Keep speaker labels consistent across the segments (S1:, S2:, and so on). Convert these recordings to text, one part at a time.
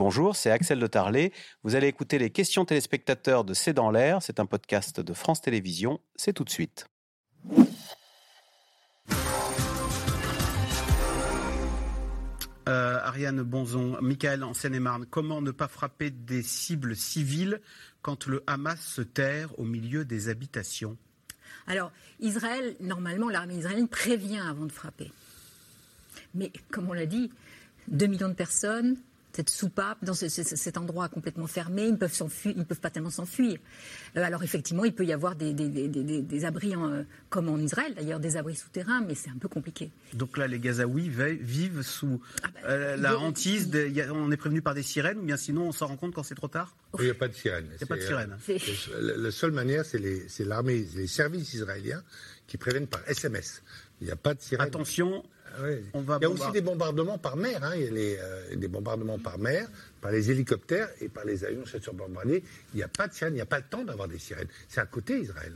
S1: Bonjour, c'est Axel de Tarlet. Vous allez écouter les questions téléspectateurs de C'est dans l'air. C'est un podcast de France Télévisions. C'est tout de suite. Euh, Ariane Bonzon, Michael en Seine-et-Marne, comment ne pas frapper des cibles civiles quand le Hamas se terre au milieu des habitations?
S2: Alors, Israël, normalement, l'armée israélienne prévient avant de frapper. Mais, comme on l'a dit, 2 millions de personnes, cette soupape, dans cet endroit complètement fermé, ils ne peuvent, ils peuvent pas tellement s'enfuir. Euh, alors effectivement, il peut y avoir des, abris, comme en Israël d'ailleurs, des abris souterrains, mais c'est un peu compliqué.
S1: Donc là, les Gazaouis vivent sous ah bah, euh, la hantise, on est prévenu par des sirènes, ou bien sinon on s'en rend compte quand c'est trop tard?
S3: Il n'y a pas de sirène.
S1: Il n'y a pas de sirène.
S3: Euh, la seule manière, c'est l'armée, les, services israéliens qui préviennent par SMS. Il n'y a pas de sirène.
S1: Attention,
S3: il y a aussi des bombardements par mer. Hein. Il y a euh, des bombardements par mer, par les hélicoptères et par les avions chasseurs bombardiers. Il n'y a pas de sirène, il n'y a pas le temps d'avoir des sirènes. C'est à côté Israël.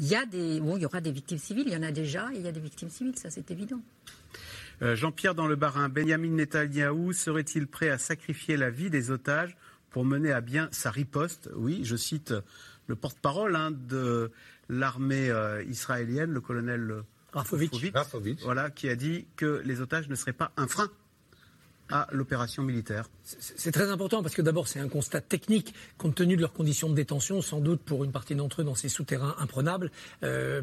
S2: Il y a des, bon, il y aura des victimes civiles. Il y en a déjà. il y a des victimes civiles, ça c'est évident.
S1: Euh, Jean-Pierre dans le Barin, Benjamin Netanyahou serait-il prêt à sacrifier la vie des otages pour mener à bien sa riposte? Oui, je cite le porte-parole hein, de l'armée euh, israélienne, le colonel
S4: Rafovitch,
S1: voilà, qui a dit que les otages ne seraient pas un frein à l'opération militaire.
S4: C'est très important parce que d'abord c'est un constat technique compte tenu de leurs conditions de détention, sans doute pour une partie d'entre eux dans ces souterrains imprenables. Euh,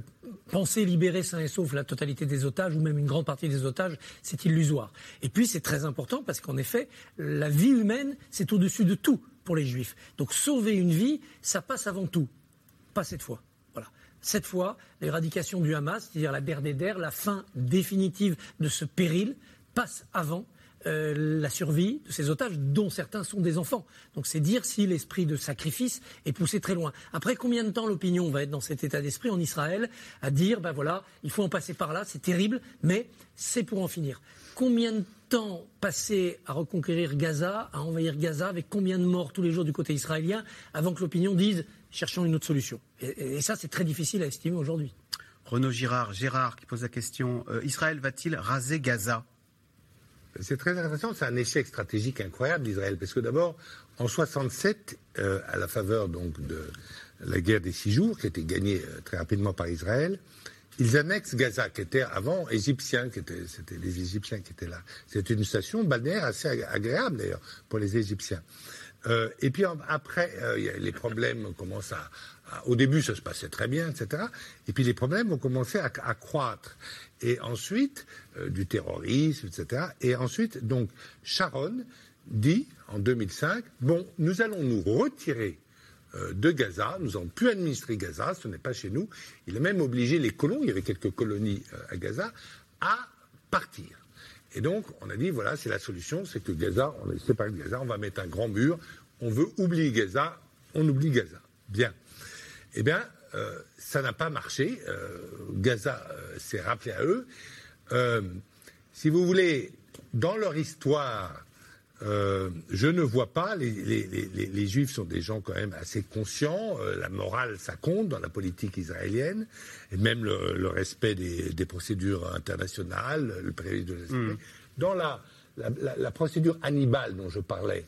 S4: penser libérer sain et sauf la totalité des otages ou même une grande partie des otages, c'est illusoire. Et puis c'est très important parce qu'en effet, la vie humaine, c'est au-dessus de tout pour les juifs. Donc sauver une vie, ça passe avant tout. Pas cette fois. Cette fois, l'éradication du Hamas, c'est-à-dire la d'air, la fin définitive de ce péril, passe avant euh, la survie de ces otages, dont certains sont des enfants. Donc c'est dire si l'esprit de sacrifice est poussé très loin. Après, combien de temps l'opinion va être dans cet état d'esprit en Israël à dire, ben voilà, il faut en passer par là, c'est terrible, mais c'est pour en finir. Combien de temps passer à reconquérir Gaza, à envahir Gaza, avec combien de morts tous les jours du côté israélien, avant que l'opinion dise cherchons une autre solution. Et, ça, c'est très difficile à estimer aujourd'hui.
S1: Renaud Girard, Gérard qui pose la question euh, Israël va-t-il raser Gaza?
S3: C'est très intéressant, c'est un échec stratégique incroyable d'Israël, parce que d'abord, en 67, euh, à la faveur donc de la guerre des six jours, qui été gagnée euh, très rapidement par Israël, ils annexent Gaza, qui était avant égyptien, c'était les Égyptiens qui étaient là. C'était une station balnéaire assez agréable d'ailleurs pour les Égyptiens. Euh, et puis après, euh, les problèmes commencent à, Au début, ça se passait très bien, etc. Et puis les problèmes ont commencé à, croître. Et ensuite, euh, du terrorisme, etc. Et ensuite, donc, Sharon dit, en 2005, bon, nous allons nous retirer de Gaza, nous n'allons plus administrer Gaza, ce n'est pas chez nous. Il a même obligé les colons, il y avait quelques colonies à Gaza, à partir. Et donc, on a dit, voilà, c'est la solution, c'est que Gaza, on est séparé de Gaza, on va mettre un grand mur, on veut oublier Gaza, on oublie Gaza. Bien. Eh bien, euh, ça n'a pas marché. Euh, Gaza euh, s'est rappelé à eux. si vous voulez, dans leur histoire, je ne vois pas, les, Juifs sont des gens quand même assez conscients, la morale, ça compte dans la politique israélienne, et même le, respect des, procédures internationales, le prévu de hmm. Dans la, la, procédure Hannibal dont je parlais,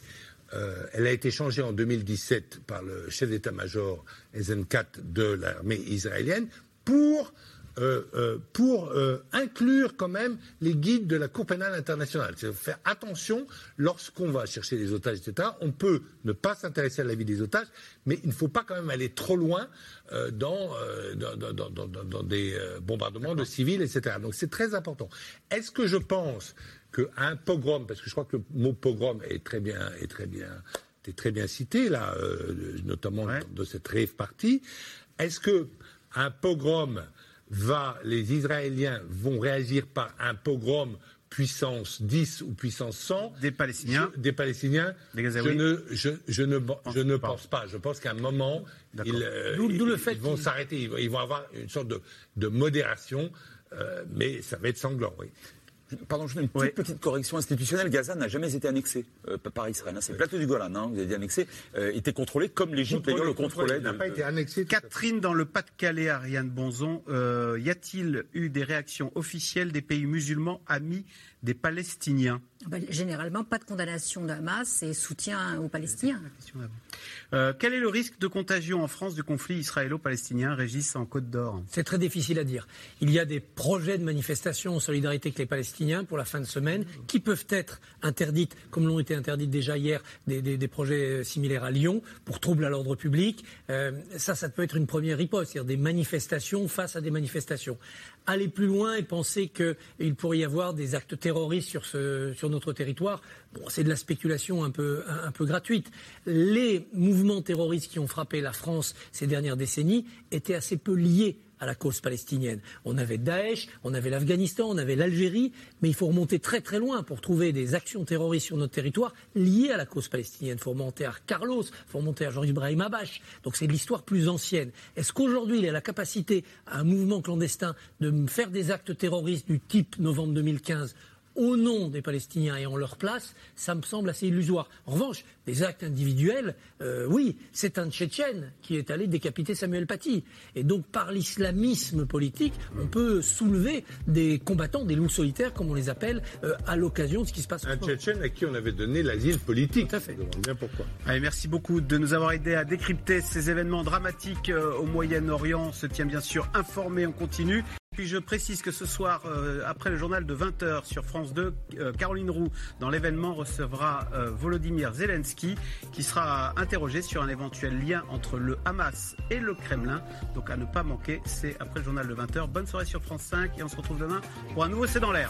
S3: euh, elle a été changée en 2017 par le chef d'état-major Eisenkat de l'armée israélienne pour euh, euh, pour inclure quand même les guides de la Cour pénale internationale. C'est faire attention lorsqu'on va chercher des otages, etc. On peut ne pas s'intéresser à la vie des otages, mais il ne faut pas quand même aller trop loin dans, dans, des bombardements de civils, etc. Donc c'est très important. Est-ce que je pense qu'un pogrom, parce que je crois que le mot pogrom est très bien, est très bien, est très bien cité là, euh, notamment de cette rave party. Est-ce que un pogrom va, les Israéliens vont réagir par un pogrom puissance 10 ou puissance 100
S1: Des Palestiniens
S3: Des Palestiniens je ne, je, je ne, je ne pense pas. Je pense qu'à un moment, ils, euh, le fait ils vont s'arrêter. Ils, vont avoir une sorte de, de modération, euh, mais ça va être sanglant, oui.
S5: Pardon, je fais une petite, petite correction institutionnelle. Gaza n'a jamais été annexé euh, par Israël. Hein. C'est le plateau du Golan, hein, vous avez dit annexé. Euh, était contrôlé comme l'Égypte d'ailleurs le contrôlait.
S3: Il n'a pas été annexé.
S1: Catherine, dans le Pas-de-Calais, Ariane Bonzon, euh, y a-t-il eu des réactions officielles des pays musulmans amis des Palestiniens?
S2: Bah, Généralement, pas de condamnation de Hamas et soutien aux Palestiniens.
S1: Euh, quel est le risque de contagion en France du conflit israélo-palestinien, Régis, en Côte d'Or?
S4: C'est très difficile à dire. Il y a des projets de manifestation en solidarité avec les Palestiniens pour la fin de semaine qui peuvent être interdites, comme l'ont été interdites déjà hier des, projets similaires à Lyon, pour troubles à l'ordre public. Euh, ça, ça peut être une première riposte, c'est-à-dire des manifestations face à des manifestations. Aller plus loin et penser qu'il pourrait y avoir des actes terroristes sur notre territoire, c'est de la spéculation un peu, un, peu gratuite. Les mouvements terroristes qui ont frappé la France ces dernières décennies étaient assez peu liés à la cause palestinienne. On avait Daesh, on avait l'Afghanistan, on avait l'Algérie, mais il faut remonter très très loin pour trouver des actions terroristes sur notre territoire liées à la cause palestinienne. Il faut remonter à Carlos, il faut remonter à Jean-Ibrahim Abache. Donc c'est de l'histoire plus ancienne. Est-ce qu'aujourd'hui il a la capacité à un mouvement clandestin de faire des actes terroristes du type novembre 2015 au nom des Palestiniens et en leur place, ça me semble assez illusoire. En revanche, des actes individuels, euh, oui, c'est un Tchétchène qui est allé décapiter Samuel Paty. Et donc, par l'islamisme politique, on peut soulever des combattants, des loups solitaires, comme on les appelle, euh, à l'occasion de ce qui se passe.
S3: Un Tchétchène à qui on avait donné l'asile politique.
S4: Tout à fait.
S3: bien pourquoi.
S1: Allez, merci beaucoup de nous avoir aidé à décrypter ces événements dramatiques euh, au Moyen-Orient. On se tient bien sûr informé, on continue. Puis je précise que ce soir, euh, après le journal de 20h sur France 2, euh, Caroline Roux, dans l'événement, recevra euh, Volodymyr Zelensky, qui sera interrogé sur un éventuel lien entre le Hamas et le Kremlin. Donc à ne pas manquer, c'est après le journal de 20h. Bonne soirée sur France 5 et on se retrouve demain pour un nouveau C'est dans l'air.